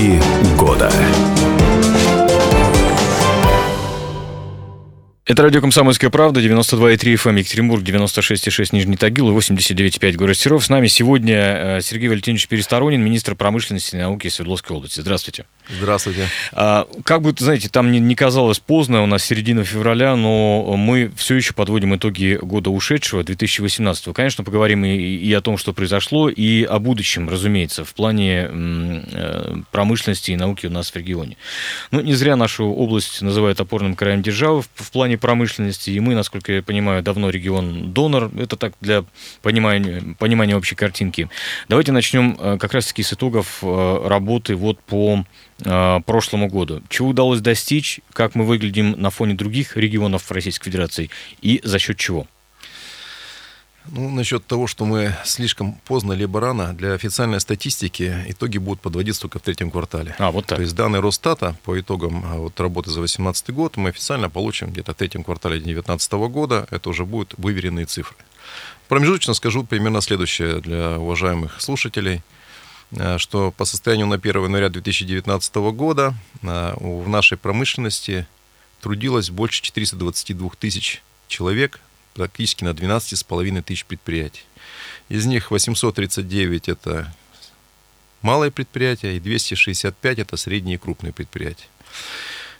Итоги Это радио «Комсомольская правда», 92,3 FM Екатеринбург, 96,6 Нижний Тагил и 89,5 город Серов. С нами сегодня э, Сергей Валентинович Пересторонин, министр промышленности и науки Свердловской области. Здравствуйте. Здравствуйте. А, как бы, знаете, там не, не казалось поздно, у нас середина февраля, но мы все еще подводим итоги года ушедшего, 2018. Конечно, поговорим и, и о том, что произошло, и о будущем, разумеется, в плане э, промышленности и науки у нас в регионе. Ну, не зря нашу область называют опорным краем державы в, в плане промышленности, и мы, насколько я понимаю, давно регион-донор. Это так для понимания, понимания общей картинки. Давайте начнем э, как раз-таки с итогов э, работы вот по э, прошлому году. Чего удалось достичь, как мы выглядим на фоне других регионов Российской Федерации и за счет чего? Ну, насчет того, что мы слишком поздно либо рано, для официальной статистики итоги будут подводиться только в третьем квартале. А, вот так. То есть данные Росстата по итогам а, вот, работы за 2018 год мы официально получим где-то в третьем квартале 2019 года. Это уже будут выверенные цифры. Промежуточно скажу примерно следующее для уважаемых слушателей а, что по состоянию на 1 января 2019 года а, в нашей промышленности трудилось больше 422 тысяч человек, практически на 12,5 тысяч предприятий. Из них 839 это малые предприятия и 265 это средние и крупные предприятия.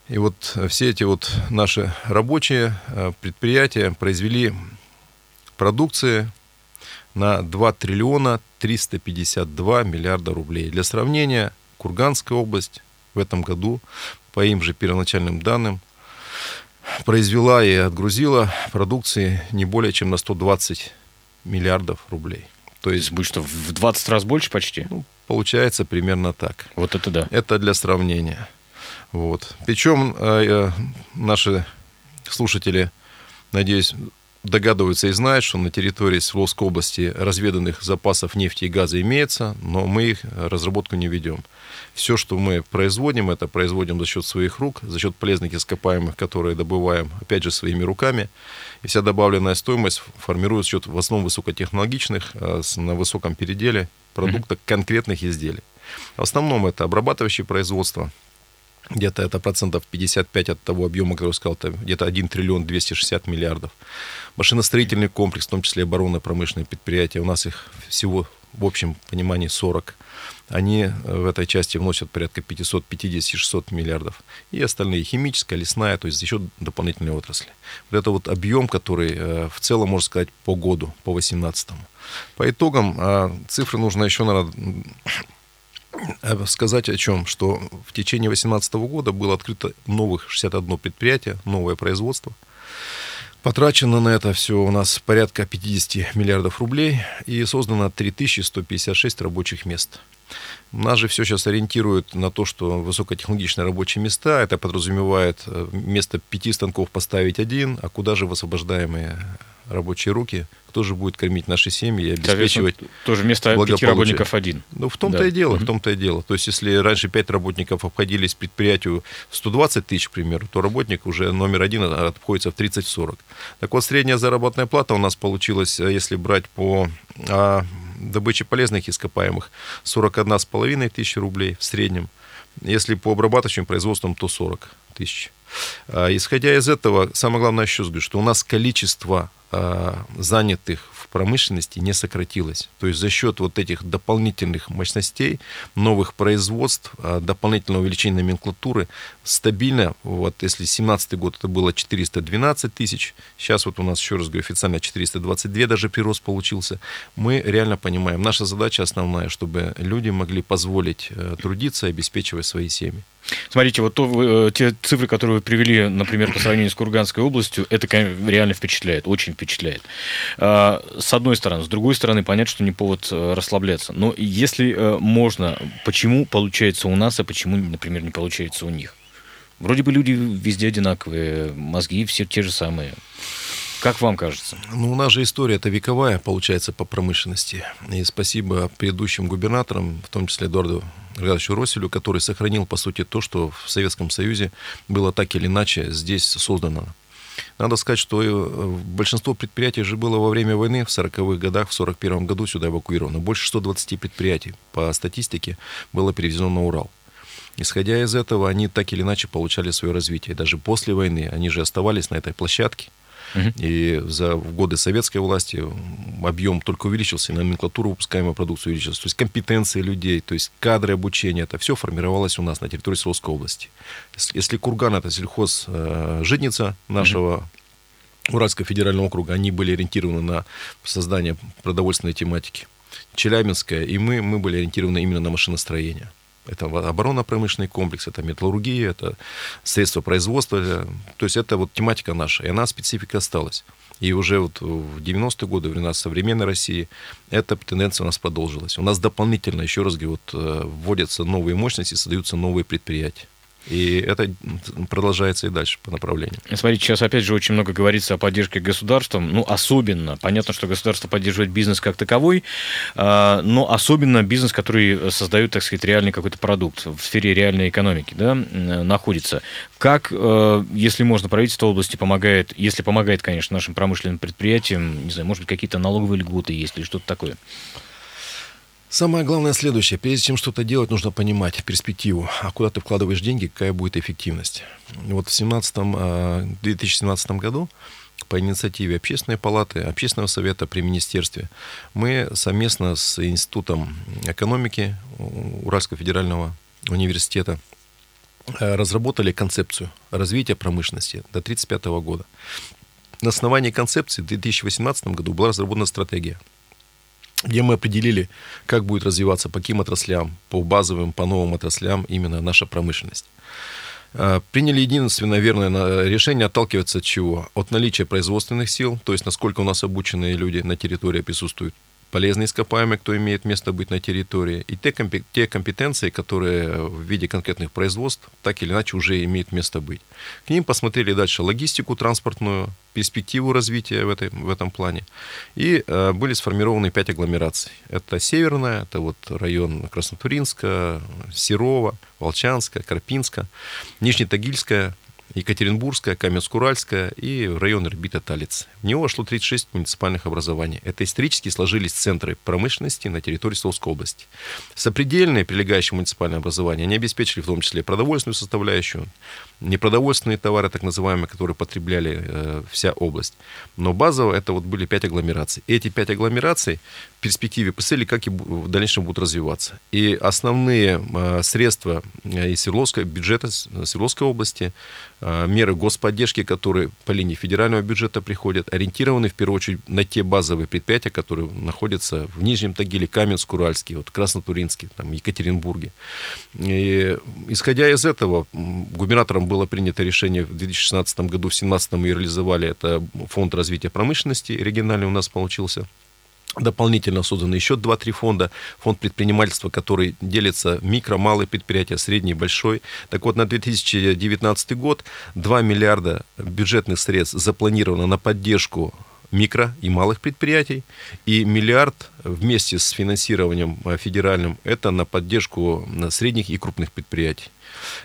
И вот все эти вот наши рабочие э, предприятия произвели продукции на 2 триллиона 352 миллиарда рублей. Для сравнения, Курганская область в этом году, по им же первоначальным данным, произвела и отгрузила продукции не более чем на 120 миллиардов рублей. То есть будет что, в 20 раз больше почти? Ну, получается примерно так. Вот это да. Это для сравнения. Вот. Причем э, наши слушатели, надеюсь, догадываются и знают, что на территории Свердловской области разведанных запасов нефти и газа имеется, но мы их разработку не ведем. Все, что мы производим, это производим за счет своих рук, за счет полезных ископаемых, которые добываем, опять же, своими руками. И вся добавленная стоимость формируется за счет в основном высокотехнологичных, а, на высоком переделе продуктов, конкретных изделий. В основном это обрабатывающее производство, где-то это процентов 55 от того объема, который я сказал, это где-то 1 триллион 260 миллиардов. Машиностроительный комплекс, в том числе оборонно-промышленные предприятия, у нас их всего в общем понимании 40. Они э, в этой части вносят порядка 550-600 миллиардов. И остальные химическая, лесная, то есть еще дополнительные отрасли. Вот это вот объем, который э, в целом, можно сказать, по году, по 18 По итогам а, цифры нужно еще, наверное, э, сказать о чем, что в течение 2018 года было открыто новых 61 предприятие, новое производство – Потрачено на это все у нас порядка 50 миллиардов рублей и создано 3156 рабочих мест. Нас же все сейчас ориентирует на то, что высокотехнологичные рабочие места, это подразумевает э, вместо пяти станков поставить один, а куда же высвобождаемые рабочие руки, кто же будет кормить наши семьи и обеспечивать Тоже вместо пяти работников один. Ну, в том-то да. и дело, в том-то и дело. То есть, если раньше пять работников обходились предприятию 120 тысяч, к примеру, то работник уже номер один обходится в 30-40. Так вот, средняя заработная плата у нас получилась, э, если брать по а, добыче полезных ископаемых, 41,5 тысячи рублей в среднем. Если по обрабатывающим производствам, то 40 тысяч. А, исходя из этого, самое главное еще скажу, что у нас количество а, занятых в промышленности не сократилось. То есть за счет вот этих дополнительных мощностей, новых производств, а, дополнительного увеличения номенклатуры, стабильно, вот если 17 год это было 412 тысяч, сейчас вот у нас, еще раз говорю, официально 422 даже прирост получился, мы реально понимаем, наша задача основная, чтобы люди могли позволить э, трудиться и обеспечивать свои семьи. Смотрите, вот то, э, те цифры, которые вы привели, например, по сравнению с Курганской областью, это реально впечатляет, очень впечатляет. А, с одной стороны. С другой стороны, понятно, что не повод э, расслабляться. Но если э, можно, почему получается у нас, а почему, например, не получается у них? Вроде бы люди везде одинаковые, мозги все те же самые. Как вам кажется? Ну, у нас же история это вековая, получается, по промышленности. И спасибо предыдущим губернаторам, в том числе Эдуарду Градовичу Росселю, который сохранил, по сути, то, что в Советском Союзе было так или иначе здесь создано. Надо сказать, что э, большинство предприятий же было во время войны в 40-х годах, в 41 году сюда эвакуировано. Больше 120 предприятий по статистике было перевезено на Урал. Исходя из этого, они так или иначе получали свое развитие. Даже после войны они же оставались на этой площадке. И за годы советской власти объем только увеличился, и номенклатура выпускаемой продукции увеличилась. То есть компетенции людей, то есть кадры обучения, это все формировалось у нас на территории Свердловской области. Если Курган это сельхоз э, житница нашего Уральского федерального округа, они были ориентированы на создание продовольственной тематики. Челябинская и мы, мы были ориентированы именно на машиностроение. Это оборонно-промышленный комплекс, это металлургия, это средства производства. То есть это вот тематика наша, и она специфика осталась. И уже вот в 90-е годы, времена современной России, эта тенденция у нас продолжилась. У нас дополнительно, еще раз говорю, вот, э, вводятся новые мощности, создаются новые предприятия. И это продолжается и дальше по направлению. Смотрите, сейчас опять же очень много говорится о поддержке государством. Ну, особенно. Понятно, что государство поддерживает бизнес как таковой, а, но особенно бизнес, который создает, так сказать, реальный какой-то продукт в сфере реальной экономики, да, находится. Как, э, если можно, правительство области помогает, если помогает, конечно, нашим промышленным предприятиям, не знаю, может быть, какие-то налоговые льготы есть или что-то такое? Самое главное следующее. Прежде чем что-то делать, нужно понимать перспективу. А куда ты вкладываешь деньги, какая будет эффективность. Вот в 17, 2017 а, году по инициативе Общественной палаты, Общественного совета при министерстве мы совместно с Институтом экономики Уральского федерального университета а, разработали концепцию развития промышленности до 1935 года. На основании концепции в 2018 году была разработана стратегия – где мы определили, как будет развиваться, по каким отраслям, по базовым, по новым отраслям именно наша промышленность. А, приняли единственное верное решение отталкиваться от чего? От наличия производственных сил, то есть насколько у нас обученные люди на территории присутствуют, полезные ископаемые, кто имеет место быть на территории, и те, те компетенции, которые в виде конкретных производств так или иначе уже имеют место быть. К ним посмотрели дальше логистику транспортную, перспективу развития в, этой, в этом плане. И э, были сформированы пять агломераций. Это Северная, это вот район Краснотуринска, Серова, Волчанска, Карпинска, Нижнетагильская, Екатеринбургская, Каменск-Уральская и район Ирбита-Талиц. В него вошло 36 муниципальных образований. Это исторически сложились центры промышленности на территории Свердловской области. Сопредельные прилегающие муниципальные образования, они обеспечили в том числе продовольственную составляющую, непродовольственные товары, так называемые, которые потребляли э, вся область. Но базово это вот были пять агломераций. Эти пять агломераций в перспективе посмотрели, как и в дальнейшем будут развиваться. И основные э, средства э, из Свердловской, бюджета Свердловской области, э, меры господдержки, которые по линии федерального бюджета приходят, ориентированы в первую очередь на те базовые предприятия, которые находятся в Нижнем Тагиле, Каменск-Уральске, вот Краснотуринске, там, Екатеринбурге. И, исходя из этого, губернатором было принято решение в 2016 году, в 2017 мы реализовали это фонд развития промышленности, региональный у нас получился. Дополнительно созданы еще 2-3 фонда. Фонд предпринимательства, который делится микро, малые предприятия, средний, большой. Так вот, на 2019 год 2 миллиарда бюджетных средств запланировано на поддержку микро и малых предприятий, и миллиард вместе с финансированием федеральным это на поддержку средних и крупных предприятий.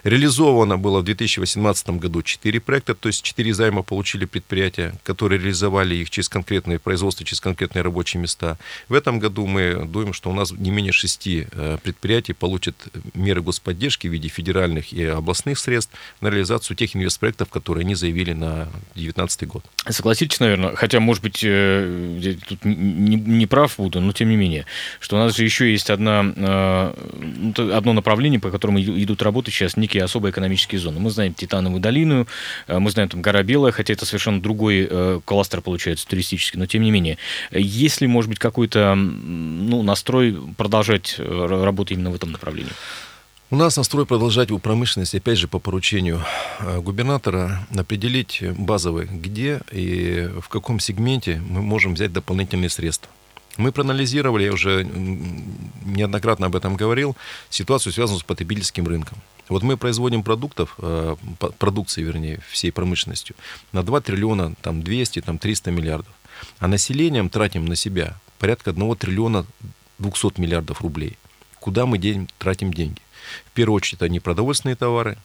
Реализовано было в 2018 году 4 проекта, то есть 4 займа получили предприятия, которые реализовали их через конкретные производства, через конкретные рабочие места. В этом году мы думаем, что у нас не менее 6 э, предприятий получат меры господдержки в виде федеральных и областных средств на реализацию тех инвестпроектов, которые они заявили на 2019 год. Согласитесь, наверное, хотя, может быть, э, я тут не, прав буду, но тем не менее, что у нас же еще есть одна, э, ну, одно направление, по которому идут работы сейчас сейчас некие особые экономические зоны. Мы знаем Титановую долину, э, мы знаем там гора Белая, хотя это совершенно другой э, кластер получается туристический, но тем не менее. Есть ли, может быть, какой-то ну, настрой продолжать э, работу именно в этом направлении? У нас настрой продолжать у промышленности, опять же, по поручению губернатора, определить базовые, где и в каком сегменте мы можем взять дополнительные средства. Мы проанализировали, я уже неоднократно об этом говорил, ситуацию, связанную с потребительским рынком. Вот мы производим продуктов, э, продукции, вернее, всей промышленностью на 2 триллиона, там 200, там 300 миллиардов. А населением тратим на себя порядка 1 триллиона 200 миллиардов рублей. Куда мы день, тратим деньги? В первую очередь, это не продовольственные товары,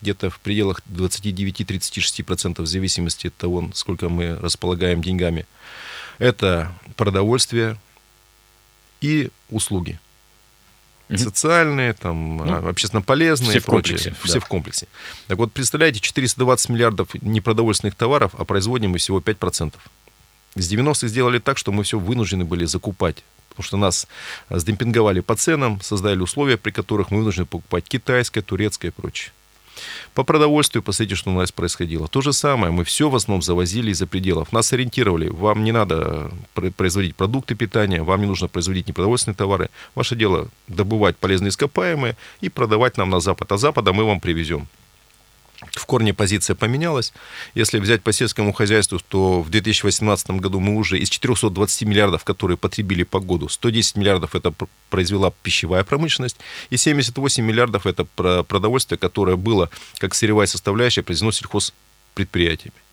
где-то в пределах 29-36% в зависимости от того, сколько мы располагаем деньгами. Это продовольствие и услуги. Угу. Социальные, там, ну, общественно полезные все и прочее. Комплексе, все да. в комплексе. Так вот, представляете, 420 миллиардов непродовольственных товаров, а производим мы всего 5%. С 90-х сделали так, что мы все вынуждены были закупать. Потому что нас сдемпинговали по ценам, создали условия, при которых мы вынуждены покупать китайское, турецкое и прочее. По продовольствию, посмотрите, что у нас происходило. То же самое, мы все в основном завозили из-за пределов. Нас ориентировали, вам не надо производить продукты питания, вам не нужно производить непродовольственные товары. Ваше дело добывать полезные ископаемые и продавать нам на Запад. А Запада мы вам привезем в корне позиция поменялась. Если взять по сельскому хозяйству, то в 2018 году мы уже из 420 миллиардов, которые потребили по году, 110 миллиардов это произвела пищевая промышленность, и 78 миллиардов это продовольствие, которое было как сырьевая составляющая произведено сельхозпредприятиями.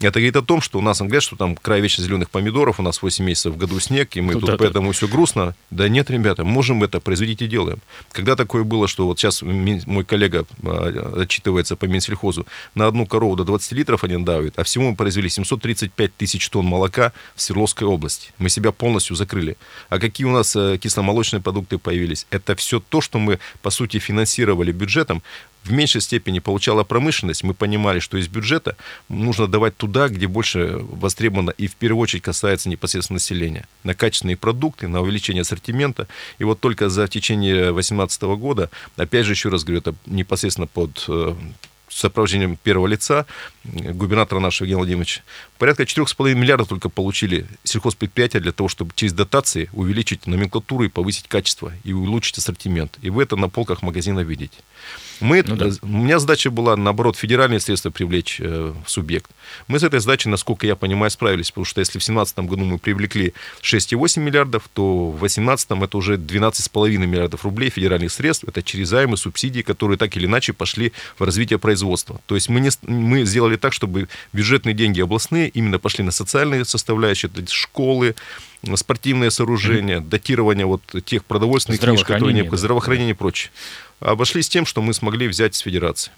Это говорит о том, что у нас говорят, что там край вечно зеленых помидоров, у нас 8 месяцев в году снег, и мы ну, тут да, поэтому да. все грустно. Да нет, ребята, можем это производить и делаем. Когда такое было, что вот сейчас мой коллега а, отчитывается по Минсельхозу, на одну корову до 20 литров они давят, а всему мы произвели 735 тысяч тонн молока в Свердловской области. Мы себя полностью закрыли. А какие у нас э, кисломолочные продукты появились? Это все то, что мы, по сути, финансировали бюджетом в меньшей степени получала промышленность, мы понимали, что из бюджета нужно давать туда, где больше востребовано и в первую очередь касается непосредственно населения. На качественные продукты, на увеличение ассортимента. И вот только за течение 2018 года, опять же, еще раз говорю, это непосредственно под э, сопровождением первого лица, губернатора нашего Евгения Владимировича, порядка 4,5 миллиардов только получили сельхозпредприятия для того, чтобы через дотации увеличить номенклатуру и повысить качество, и улучшить ассортимент. И вы это на полках магазина видите. Мы, ну, да. У меня задача была, наоборот, федеральные средства привлечь э, в субъект. Мы с этой задачей, насколько я понимаю, справились, потому что если в 2017 году мы привлекли 6,8 миллиардов, то в 2018 это уже 12,5 миллиардов рублей федеральных средств. Это через займы, субсидии, которые так или иначе пошли в развитие производства. То есть мы, не, мы сделали так, чтобы бюджетные деньги областные именно пошли на социальные составляющие, школы, спортивные сооружения, mm-hmm. датирование вот тех продовольственных книж, которые необходимы, да. здравоохранение и прочее. Обошлись тем, что мы смогли взять с федерации.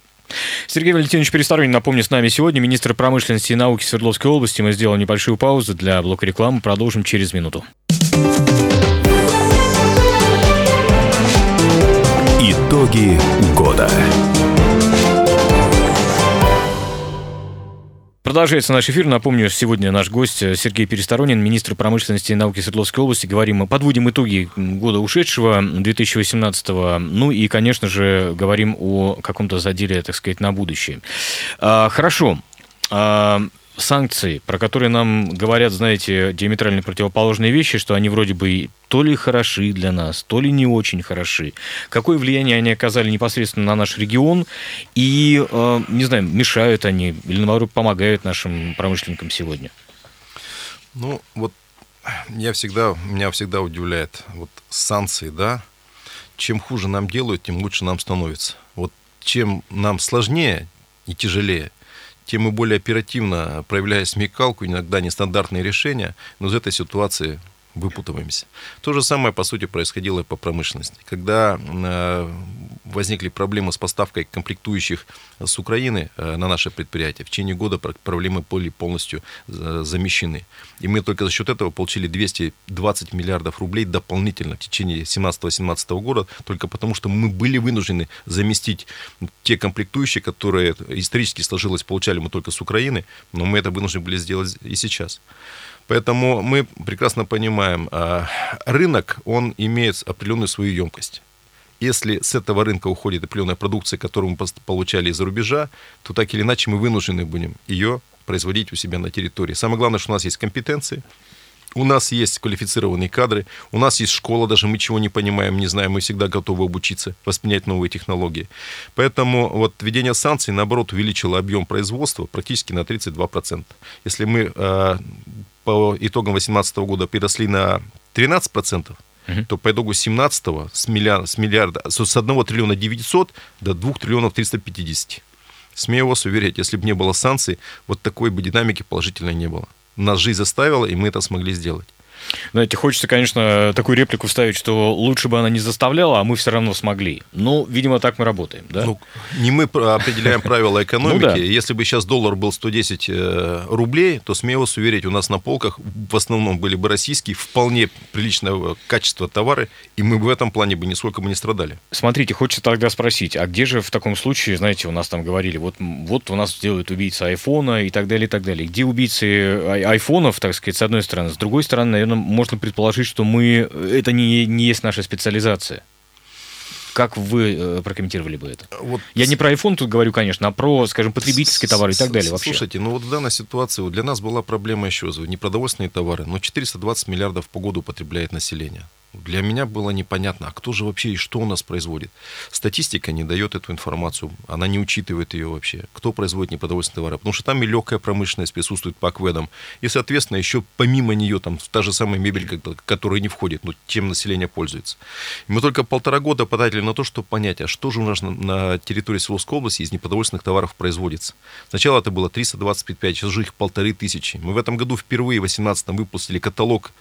Сергей Валентинович Пересторонин, напомню, с нами сегодня министр промышленности и науки Свердловской области. Мы сделаем небольшую паузу для блока рекламы. Продолжим через минуту. Итоги года. Продолжается наш эфир. Напомню, сегодня наш гость Сергей Пересторонин, министр промышленности и науки Свердловской области. Говорим, подводим итоги года ушедшего, 2018 -го. Ну и, конечно же, говорим о каком-то заделе, так сказать, на будущее. А, хорошо. Санкции, про которые нам говорят, знаете, диаметрально противоположные вещи, что они вроде бы то ли хороши для нас, то ли не очень хороши. Какое влияние они оказали непосредственно на наш регион и, э, не знаю, мешают они или, наоборот, помогают нашим промышленникам сегодня? Ну, вот я всегда, меня всегда удивляет вот санкции, да, чем хуже нам делают, тем лучше нам становится. Вот чем нам сложнее и тяжелее, тем мы более оперативно, проявляя смекалку, иногда нестандартные решения, но из этой ситуации выпутываемся. То же самое, по сути, происходило и по промышленности. Когда э, возникли проблемы с поставкой комплектующих с Украины э, на наше предприятие, в течение года проблемы были полностью э, замещены. И мы только за счет этого получили 220 миллиардов рублей дополнительно в течение 17-18 года, только потому что мы были вынуждены заместить те комплектующие, которые исторически сложилось, получали мы только с Украины, но мы это вынуждены были сделать и сейчас. Поэтому мы прекрасно понимаем, а, рынок, он имеет определенную свою емкость. Если с этого рынка уходит определенная продукция, которую мы получали из-за рубежа, то так или иначе мы вынуждены будем ее производить у себя на территории. Самое главное, что у нас есть компетенции, у нас есть квалифицированные кадры, у нас есть школа, даже мы чего не понимаем, не знаем, мы всегда готовы обучиться, воспринять новые технологии. Поэтому вот введение санкций, наоборот, увеличило объем производства практически на 32%. Если мы э, по итогам 2018 года переросли на 13%, угу. то по итогу 17 с, миллиарда, с, миллиарда, с 1 триллиона 900 до 2 триллионов 350. Смею вас уверять, если бы не было санкций, вот такой бы динамики положительной не было. Нас жизнь заставила, и мы это смогли сделать. Знаете, хочется, конечно, такую реплику вставить, что лучше бы она не заставляла, а мы все равно смогли. Ну, видимо, так мы работаем, да? Ну, не мы определяем правила экономики. Ну, да. Если бы сейчас доллар был 110 э, рублей, то смею вас уверить, у нас на полках в основном были бы российские, вполне приличного качества товары, и мы бы в этом плане бы нисколько бы не страдали. Смотрите, хочется тогда спросить, а где же в таком случае, знаете, у нас там говорили, вот, вот у нас делают убийцы айфона и так далее, и так далее. Где убийцы айфонов, так сказать, с одной стороны, с другой стороны, наверное, можно предположить, что мы это не, не есть наша специализация. Как вы э, прокомментировали бы это? Вот. Я не про iPhone тут говорю, конечно, а про, скажем, потребительские товары и так далее вообще. Слушайте, ну вот в данной ситуации для нас была проблема еще, не продовольственные товары, но 420 миллиардов по году употребляет население. Для меня было непонятно, а кто же вообще и что у нас производит. Статистика не дает эту информацию, она не учитывает ее вообще. Кто производит непродовольственные товары? Потому что там и легкая промышленность присутствует по кведам. И, соответственно, еще помимо нее там та же самая мебель, которая не входит, но тем население пользуется. И мы только полтора года потратили на то, чтобы понять, а что же у нас на, на территории Свердловской области из непродовольственных товаров производится. Сначала это было 325, сейчас уже их полторы тысячи. Мы в этом году впервые в 2018 выпустили каталог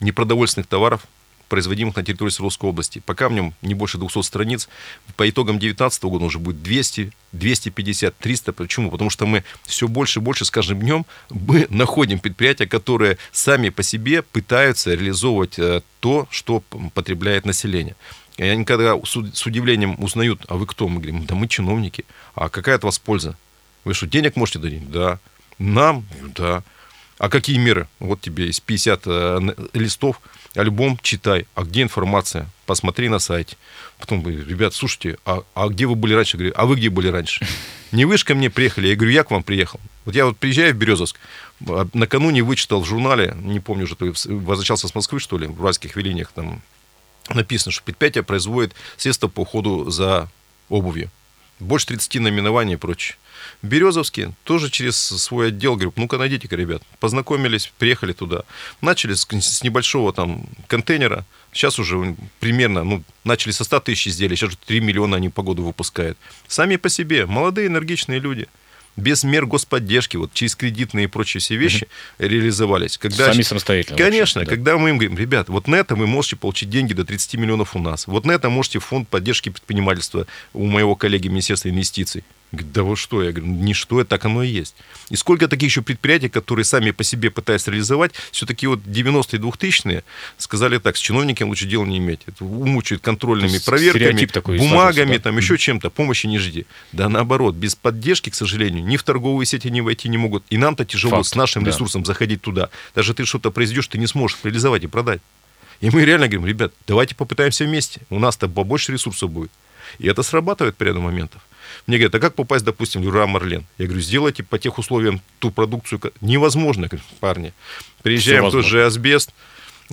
непродовольственных товаров, производимых на территории Свердловской области. Пока в нем не больше 200 страниц. По итогам 2019 года уже будет 200, 250, 300. Почему? Потому что мы все больше и больше с каждым днем мы находим предприятия, которые сами по себе пытаются реализовывать э, то, что потребляет население. И они когда с удивлением узнают, а вы кто? Мы говорим, да мы чиновники. А какая от вас польза? Вы что, денег можете дать? Да. Нам? Да. А какие меры? Вот тебе из 50 э, листов альбом читай, а где информация? Посмотри на сайте. Потом ребят, слушайте, а, а где вы были раньше? Я говорю, а вы где были раньше? Не вы же ко мне приехали. Я говорю, я к вам приехал. Вот я вот приезжаю в Березовск, а, накануне вычитал в журнале, не помню уже, возвращался с Москвы, что ли, в уральских велениях, там написано, что предприятие производит средства по уходу за обувью. Больше 30 наименований и прочее. Березовский тоже через свой отдел, говорю, ну-ка найдите-ка, ребят. Познакомились, приехали туда. Начали с, с небольшого там контейнера, сейчас уже примерно, ну, начали со 100 тысяч изделий, сейчас уже 3 миллиона они по году выпускают. Сами по себе, молодые, энергичные люди без мер господдержки, вот через кредитные и прочие все вещи угу. реализовались. Когда, Сами самостоятельно. Конечно, вообще, да. когда мы им говорим, ребят, вот на это вы можете получить деньги до 30 миллионов у нас, вот на это можете фонд поддержки предпринимательства у моего коллеги Министерства инвестиций. Говорит, да вы что? Я говорю, не что, это так оно и есть. И сколько таких еще предприятий, которые сами по себе пытаются реализовать, все-таки вот 90-е 2000-е сказали так, с чиновниками лучше дела не иметь. Это умучают контрольными проверками, такой бумагами, да? там еще чем-то, помощи не жди. Да наоборот, без поддержки, к сожалению, ни в торговые сети не войти не могут. И нам-то тяжело Факт, с нашим да. ресурсом заходить туда. Даже ты что-то произведешь, ты не сможешь реализовать и продать. И мы реально говорим, ребят, давайте попытаемся вместе. У нас-то побольше ресурсов будет. И это срабатывает при ряду моментов. Мне говорят, а как попасть, допустим, в Леруа Марлен? Я говорю, сделайте по тех условиям ту продукцию. Невозможно, парни. Приезжаем в тот же асбест,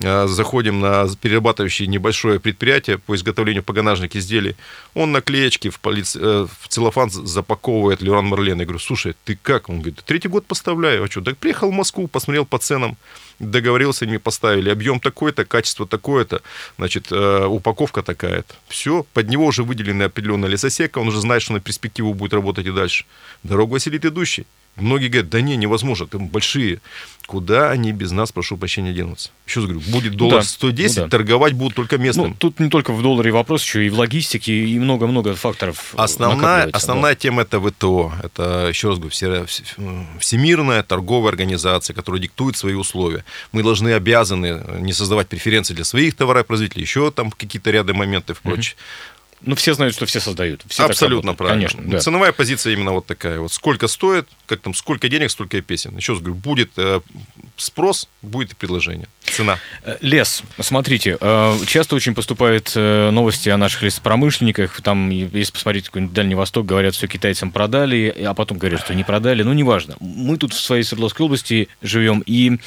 заходим на перерабатывающее небольшое предприятие по изготовлению погонажных изделий. Он наклеечки в, полиц... Э, в целлофан запаковывает Леран Марлен. Я говорю, слушай, ты как? Он говорит, третий год поставляю. А что? Так приехал в Москву, посмотрел по ценам, договорился, мне поставили объем такой-то, качество такое-то, значит, э, упаковка такая-то. Все, под него уже выделена определенная лесосека, он уже знает, что на перспективу будет работать и дальше. Дорогу осилит идущий. Многие говорят, да не, невозможно, там большие. Куда они без нас, прошу прощения, денутся? Еще раз говорю, будет доллар да, 110, ну да. торговать будут только местным. Ну, тут не только в долларе вопрос, еще и в логистике, и много-много факторов Основная, основная да. тема это ВТО. Это, еще раз говорю, все, всемирная торговая организация, которая диктует свои условия. Мы должны, обязаны не создавать преференции для своих товаропроизводителей, еще там какие-то ряды моментов и прочее. Ну, все знают, что все создают. Все Абсолютно правильно. Конечно, да. Ценовая позиция именно вот такая. Вот сколько стоит, как там, сколько денег, столько и песен. Еще раз говорю, будет э, спрос, будет и предложение. Цена. Э, лес. Смотрите, э, часто очень поступают э, новости о наших лесопромышленниках. Там, если посмотреть какой-нибудь Дальний Восток, говорят, все китайцам продали, а потом говорят, что не продали. Ну, неважно. Мы тут в своей Свердловской области живем, и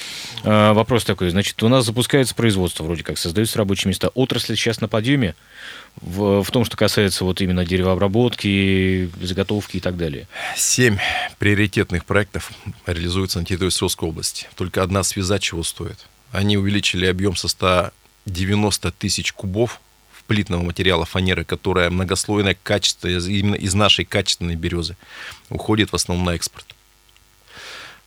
э, вопрос такой, значит, у нас запускается производство, вроде как, создаются рабочие места. Отрасль сейчас на подъеме в, в том, что касается вот именно деревообработки, заготовки и так далее? Семь приоритетных проектов реализуются на территории Свердловской области. Только одна связа чего стоит. Они увеличили объем со 190 тысяч кубов плитного материала фанеры, которая многослойная, качество, именно из нашей качественной березы, уходит в основном на экспорт.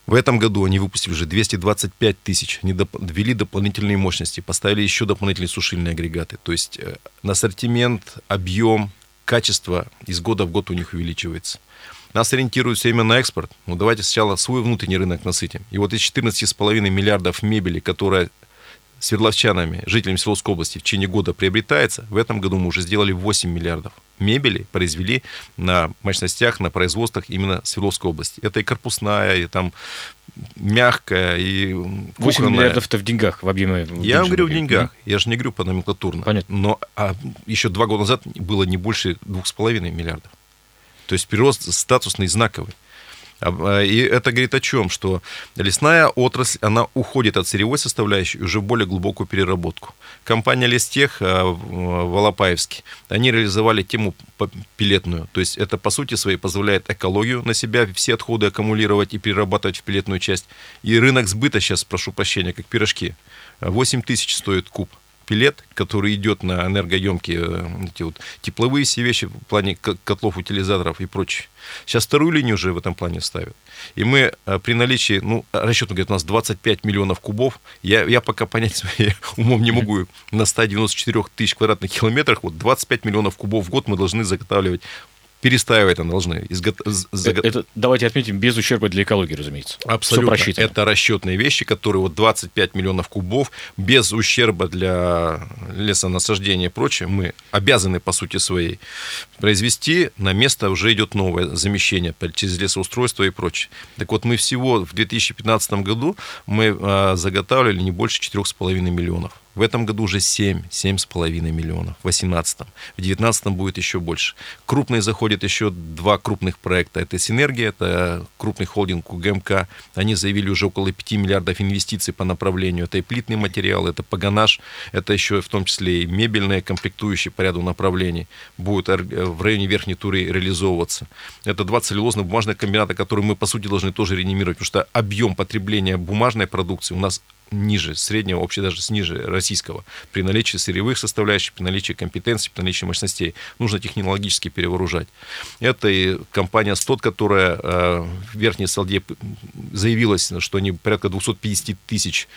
В этом году они выпустили уже 225 тысяч, они доп- ввели дополнительные мощности, поставили еще дополнительные сушильные агрегаты. То есть э, ассортимент, объем, качество из года в год у них увеличивается. Нас ориентируют все время на экспорт. Ну, давайте сначала свой внутренний рынок насытим. И вот из 14,5 миллиардов мебели, которая свердловчанами, жителями Свердловской области в течение года приобретается, в этом году мы уже сделали 8 миллиардов мебели, произвели на мощностях, на производствах именно Свердловской области. Это и корпусная, и там мягкая, и 8 кухонная. миллиардов-то в деньгах, в объеме. Я вам говорю в деньгах. Я же не говорю по номенклатурно. Понятно. Но а, еще два года назад было не больше 2,5 миллиардов. То есть прирост статусный, знаковый. А, И это говорит о чем? Что лесная отрасль, она уходит от сырьевой составляющей уже в более глубокую переработку. Компания Лестех а, в Алапаевске, они реализовали тему пилетную. То есть это, по сути своей, позволяет экологию на себя все отходы аккумулировать и перерабатывать в пилетную часть. И рынок сбыта сейчас, прошу прощения, как пирожки. 8 тысяч стоит куб пилет, который идет на энергоемкие э, эти вот тепловые все вещи в плане котлов, утилизаторов и прочее. Сейчас вторую линию уже в этом плане ставят. И мы э, при наличии, ну, расчет говорит, у нас 25 миллионов кубов. Я, я пока понять своим умом не могу. На 194 тысяч квадратных километрах вот 25 миллионов кубов в год мы должны заготавливать. Перестаивать там должны. изго- з- заго- Это, давайте отметим, без ущерба для экологии, разумеется. Абсолютно. Все. Это расчетные вещи, которые вот 25 миллионов кубов без ущерба для лесонасаждения и прочее мы обязаны по сути своей произвести. На место уже идет новое замещение через лесоустройство и прочее. Так вот мы всего в 2015 году мы а, заготавливали не больше 4,5 миллионов. В этом году уже 7, 7,5 миллионов. В 2018. В 2019 будет еще больше. Крупные заходят еще два крупных проекта. Это «Синергия», это крупный холдинг УГМК. Они заявили уже около 5 миллиардов инвестиций по направлению. Это и плитный материал, это паганаж, это еще в том числе и мебельные комплектующие по ряду направлений будут ор- в районе Верхней Туры реализовываться. Это два целлюлозно-бумажных комбината, которые мы, по сути, должны тоже реанимировать, потому что объем потребления бумажной продукции у нас ниже среднего, вообще даже ниже российского. При наличии сырьевых составляющих, при наличии компетенций, при наличии мощностей. Нужно технологически перевооружать. Это и компания «Стот», которая э, в Верхней Салде заявилась, что они порядка 250 тысяч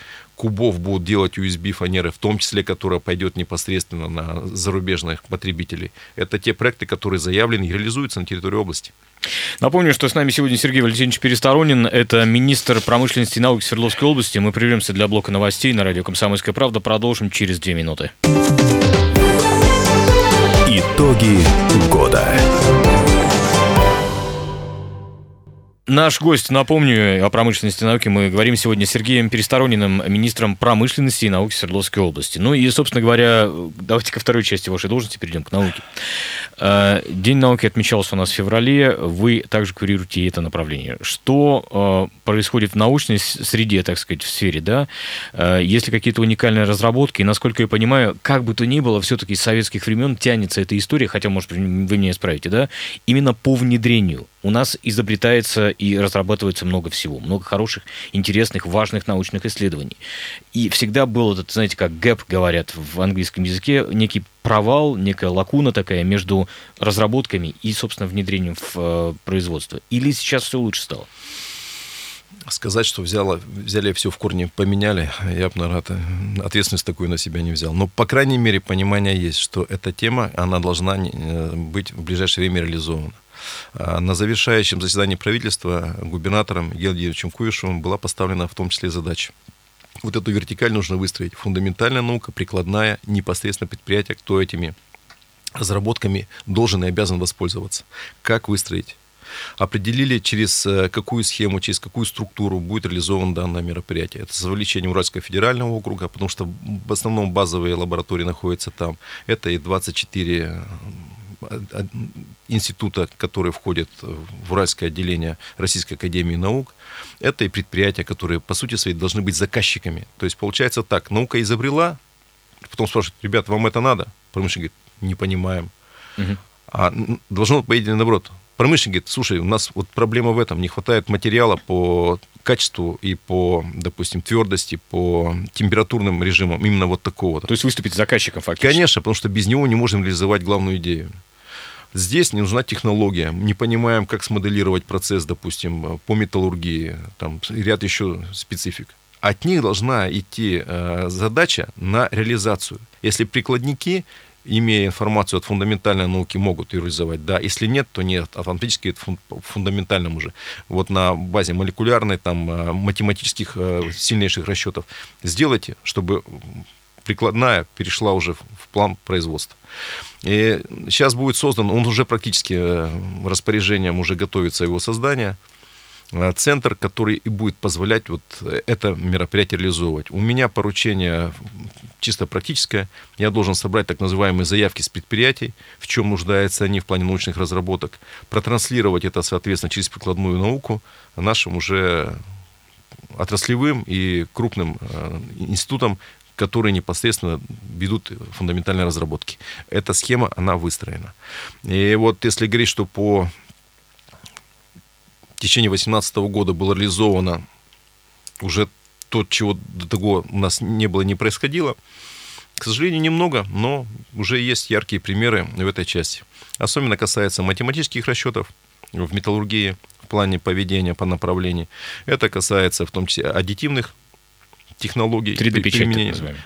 кубов будут делать USB фанеры, в том числе, которая пойдет непосредственно на зарубежных потребителей. Это те проекты, которые заявлены и реализуются на территории области. Напомню, что с нами сегодня Сергей Валентинович Пересторонин, это министр промышленности и науки Свердловской области. Мы прервемся для блока новостей на радио «Комсомольская правда». Продолжим через две минуты. Итоги года. Наш гость, напомню, о промышленности и науке мы говорим сегодня с Сергеем Пересторониным, министром промышленности и науки Свердловской области. Ну и, собственно говоря, давайте ко второй части вашей должности перейдем, к науке. Э, День науки отмечался у нас в феврале, вы также курируете это направление. Что э, происходит в научной среде, так сказать, в сфере, да? Э, Есть ли какие-то уникальные разработки? И, насколько я понимаю, как бы то ни было, все-таки с советских времен тянется эта история, хотя, может, вы меня исправите, да? Именно по внедрению у нас изобретается и разрабатывается много всего, много хороших, интересных, важных научных исследований. И всегда был этот, знаете, как гэп, говорят в английском языке, некий провал, некая лакуна такая между разработками и, собственно, внедрением в э, производство. Или сейчас все лучше стало? Сказать, что взяло, взяли все в корне, поменяли, я бы, наверное, ответственность такую на себя не взял. Но, по крайней мере, понимание есть, что эта тема, она должна э, быть в ближайшее время реализована. А На завершающем заседании правительства губернатором Георгиевичем Куишевым была поставлена в том числе задача. Вот эту вертикаль нужно выстроить. Фундаментальная наука, прикладная, непосредственно предприятие, кто этими разработками должен и обязан воспользоваться. Как выстроить? Определили, через э, какую схему, через какую структуру будет реализовано данное мероприятие. Это с вовлечением Уральского федерального округа, потому что в основном базовые лаборатории находятся там. Это и 24 э, э, института, которые входят в Уральское отделение Российской Академии Наук. Это и предприятия, которые, по сути своей, должны быть заказчиками. То есть, получается так, наука изобрела, потом спрашивают, ребят, вам это надо? Промышленник говорит, не понимаем. Мгм. А должно быть наоборот. Промышленник говорит, слушай, у нас вот проблема в этом, не хватает материала по качеству и по, допустим, твердости, по температурным режимам, именно вот такого. То есть выступить заказчиком фактически. Конечно, потому что без него не можем реализовать главную идею. Здесь не нужна технология. Не понимаем, как смоделировать процесс, допустим, по металлургии. Там ряд еще специфик. От них должна идти э, задача на реализацию. Если прикладники имея информацию от фундаментальной науки, могут ее реализовать. Да, если нет, то нет. Автоматически это фундаментальном уже. Вот на базе молекулярной, там, э, математических э, сильнейших расчетов. Сделайте, чтобы прикладная перешла уже в план производства. И сейчас будет создан, он уже практически э, распоряжением уже готовится его создание – Э, центр, который и будет позволять вот это мероприятие реализовывать. У меня поручение чисто практическое. Я должен собрать так называемые заявки с предприятий, в чем нуждаются они в плане научных разработок, протранслировать это, соответственно, через прикладную науку нашим уже отраслевым и крупным э, институтам, которые непосредственно ведут фундаментальные разработки. Эта схема, она выстроена. И вот если говорить, что по в течение 2018 года было реализовано уже то, чего до того у нас не было, не происходило. К сожалению, немного, но уже есть яркие примеры в этой части. Особенно касается математических расчетов в металлургии в плане поведения по направлению. Это касается в том числе аддитивных технологий 3D-печать,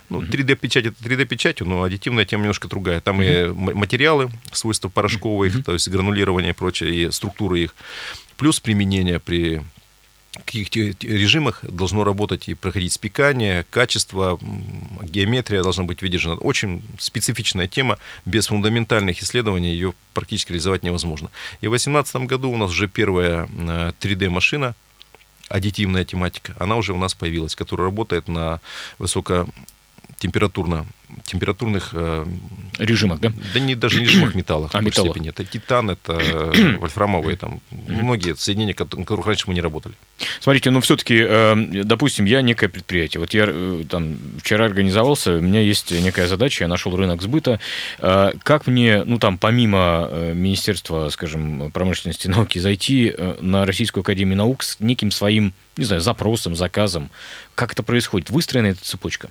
Ну, 3D-печать это 3D-печать, но аддитивная тема немножко другая. Там uh-huh. и материалы, свойства порошковые, uh-huh. то есть гранулирование и прочее, и структуры их плюс применение при каких-то режимах должно работать и проходить спекание, качество, геометрия должна быть выдержана. Очень специфичная тема, без фундаментальных исследований ее практически реализовать невозможно. И в 2018 году у нас уже первая 3D-машина, э, аддитивная тематика, она уже у нас появилась, которая работает на высокотемпературно температурных э, режимах, да? Да не даже не режимах металлах. А металлах. Степени. Это титан, это вольфрамовые, там многие соединения, которых раньше мы не работали. Смотрите, ну все-таки, э, допустим, я некое предприятие. Вот я э, там вчера организовался, у меня есть некая задача, я нашел рынок сбыта. Как мне, ну там, помимо Министерства, скажем, промышленности и науки, зайти на Российскую Академию Наук с неким своим, не знаю, запросом, заказом? Как это происходит? Выстроена эта цепочка?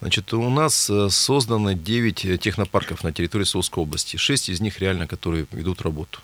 Значит, у нас создано 9 э, технопарков на территории Саусской области. 6 из них реально, которые ведут работу.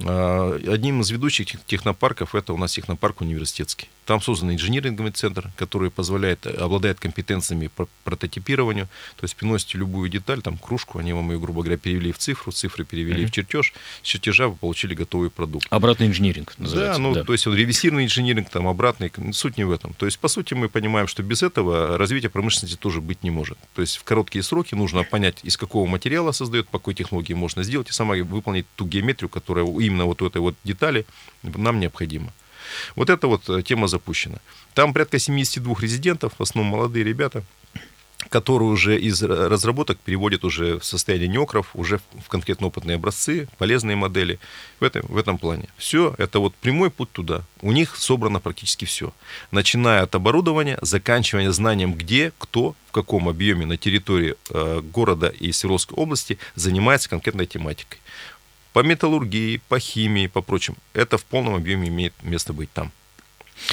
А, одним из ведущих технопарков это у нас технопарк университетский. Там создан инжиниринговый центр, который позволяет, э, обладает компетенциями по прототипированию. То есть приносите любую деталь, там кружку, они вам ее, грубо говоря, перевели в цифру, цифры перевели mm-hmm. в чертеж, с чертежа вы получили готовый продукт. Обратный инжиниринг называется. Да, ну, да. то есть ревесирный инжиниринг, там, обратный, суть не в этом. То есть, по сути, мы понимаем, что без этого развитие промышленности тоже быть не может. То есть в короткие сроки нужно понять, из какого материала создает, по какой технологии можно сделать, и самое выполнить ту геометрию, которая именно вот у этой вот детали нам необходима. Вот эта вот э, тема запущена. Там порядка 72 резидентов, в основном молодые ребята, которые уже из разработок переводят уже в состояние неокров, уже в конкретно опытные образцы, полезные модели в этом, в этом плане. Все, это вот прямой путь туда. У них собрано практически все. Начиная от оборудования, заканчивая знанием, где, кто, в каком объеме на территории э, города и Свердловской области занимается конкретной тематикой по металлургии, по химии, по прочим. Это в полном объеме имеет место быть там.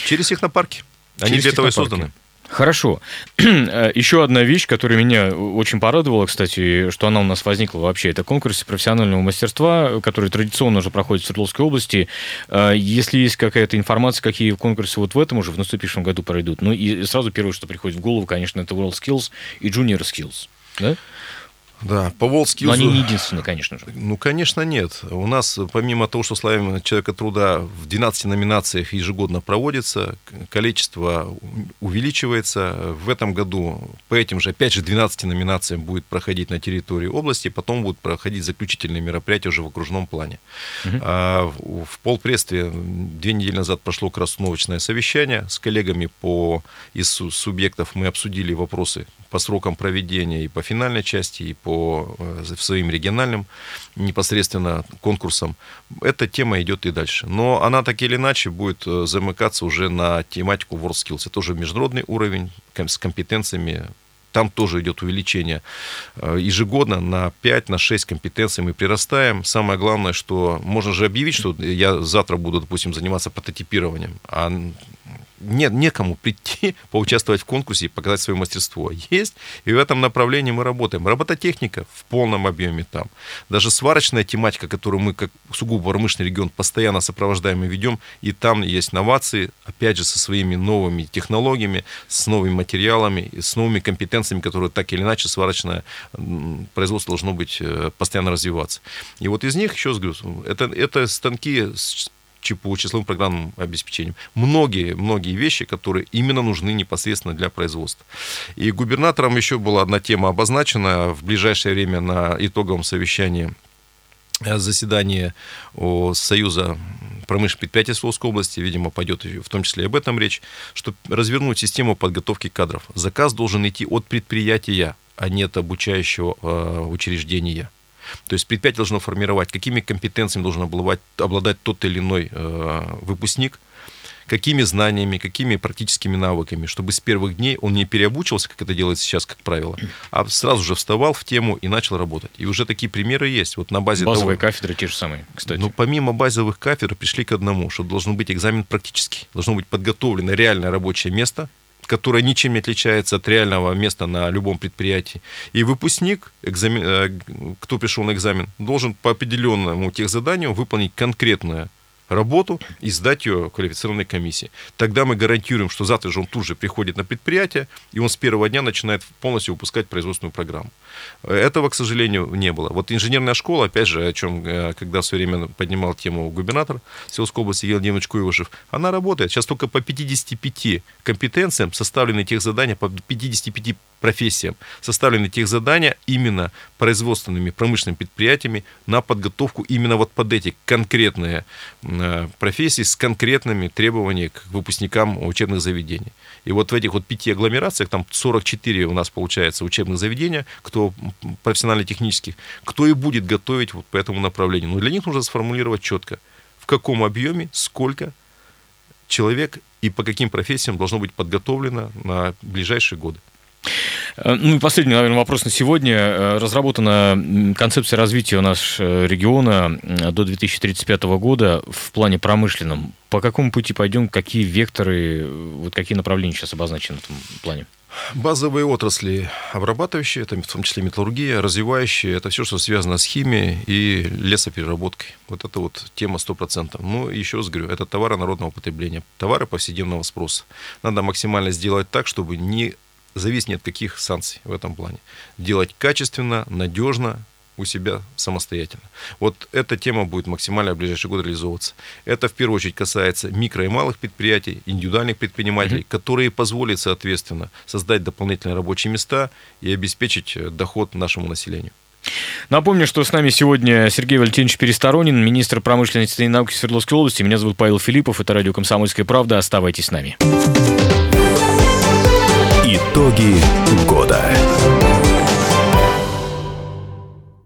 Через технопарки. Они Через для этого и созданы. Хорошо. Еще одна вещь, которая меня очень порадовала, кстати, что она у нас возникла вообще, это конкурсы профессионального мастерства, которые традиционно уже проходят в Свердловской области. А, если есть какая-то информация, какие конкурсы вот в этом уже, в наступившем году пройдут, ну и сразу первое, что приходит в голову, конечно, это World Skills и Junior Skills. Да? Да, по Волскилзу... Но они не единственные, конечно же. Ну, конечно, нет. У нас, помимо того, что славим человека труда в 12 номинациях ежегодно проводится, количество увеличивается. В этом году по этим же, опять же, 12 номинациям будет проходить на территории области, потом будут проходить заключительные мероприятия уже в окружном плане. Угу. А в полпредстве две недели назад прошло красновочное совещание с коллегами по, из субъектов. Мы обсудили вопросы по срокам проведения и по финальной части, и по э, своим региональным непосредственно конкурсам. Эта тема идет и дальше. Но она так или иначе будет э, замыкаться уже на тематику WorldSkills. Это уже международный уровень с компетенциями там тоже идет увеличение э, ежегодно на 5, на 6 компетенций мы прирастаем. Самое главное, что можно же объявить, что я завтра буду, допустим, заниматься прототипированием, а нет, некому прийти, поучаствовать в конкурсе и показать свое мастерство. Есть, и в этом направлении мы работаем. Робототехника в полном объеме там. Даже сварочная тематика, которую мы, как сугубо промышленный регион, постоянно сопровождаем и ведем, и там есть новации, опять же, со своими новыми технологиями, с новыми материалами, с новыми компетенциями, которые так или иначе сварочное производство должно быть э, постоянно развиваться. И вот из них, еще раз говорю, это, это станки с ЧПУ, числовым программным обеспечением. Многие, многие вещи, которые именно нужны непосредственно для производства. И губернатором еще была одна тема обозначена в ближайшее время на итоговом совещании э, заседание Союза промышленных предприятий Свердловской области, видимо, пойдет в том числе и об этом речь, что развернуть систему подготовки кадров. Заказ должен идти от предприятия, а не от обучающего э, учреждения. То есть предприятие должно формировать, какими компетенциями должен обладать, обладать тот или иной э, выпускник, какими знаниями, какими практическими навыками, чтобы с первых дней он не переобучился, как это делается сейчас, как правило, а сразу же вставал в тему и начал работать. И уже такие примеры есть. Вот на базе Базовые того, кафедры те же самые, кстати. Но помимо базовых кафедр пришли к одному, что должен быть экзамен практический. Должно быть подготовлено реальное рабочее место, которое ничем не отличается от реального места на любом предприятии. И выпускник, экзамен, э, кто пришел на экзамен, должен по определенному тех заданию выполнить конкретное работу и сдать ее квалифицированной комиссии. Тогда мы гарантируем, что завтра же он тут же приходит на предприятие, и он с первого дня начинает полностью выпускать производственную программу. Этого, к сожалению, не было. Вот инженерная школа, опять же, о чем, э, когда все время поднимал тему губернатор Сельской области Елена Демович Куевышев, она работает. Сейчас только по 55 компетенциям составлены тех задания, по 55 профессиям составлены тех задания именно производственными промышленными предприятиями на подготовку именно вот под эти конкретные э, профессии с конкретными требованиями к выпускникам учебных заведений. И вот в этих вот пяти агломерациях, там 44 у нас получается учебных заведения, кто профессионально-технических, кто и будет готовить вот по этому направлению. Но для них нужно сформулировать четко, в каком объеме, сколько человек и по каким профессиям должно быть подготовлено на ближайшие годы. Э, ну и последний, наверное, вопрос на сегодня. Э, разработана концепция развития у нас э, региона до 2035 года в плане промышленном. По какому пути пойдем, какие векторы, вот какие направления сейчас обозначены в этом плане? Базовые отрасли обрабатывающие, это в том числе металлургия, развивающие, это все, что связано с химией и лесопереработкой. Вот это вот тема 100%. Ну, еще раз говорю, это товары народного потребления, товары повседневного спроса. Надо максимально сделать так, чтобы не зависит ни от каких санкций в этом плане. Делать качественно, надежно, у себя самостоятельно. Вот эта тема будет максимально в ближайший год реализовываться. Это в первую очередь касается микро и малых предприятий, индивидуальных предпринимателей, mm-hmm. которые позволят, соответственно, создать дополнительные рабочие места и обеспечить э, доход нашему населению. Напомню, что с нами сегодня Сергей Валентинович Пересторонин, министр промышленности и науки Свердловской области. Меня зовут Павел Филиппов, это радио «Комсомольская правда». Оставайтесь с нами. Итоги года.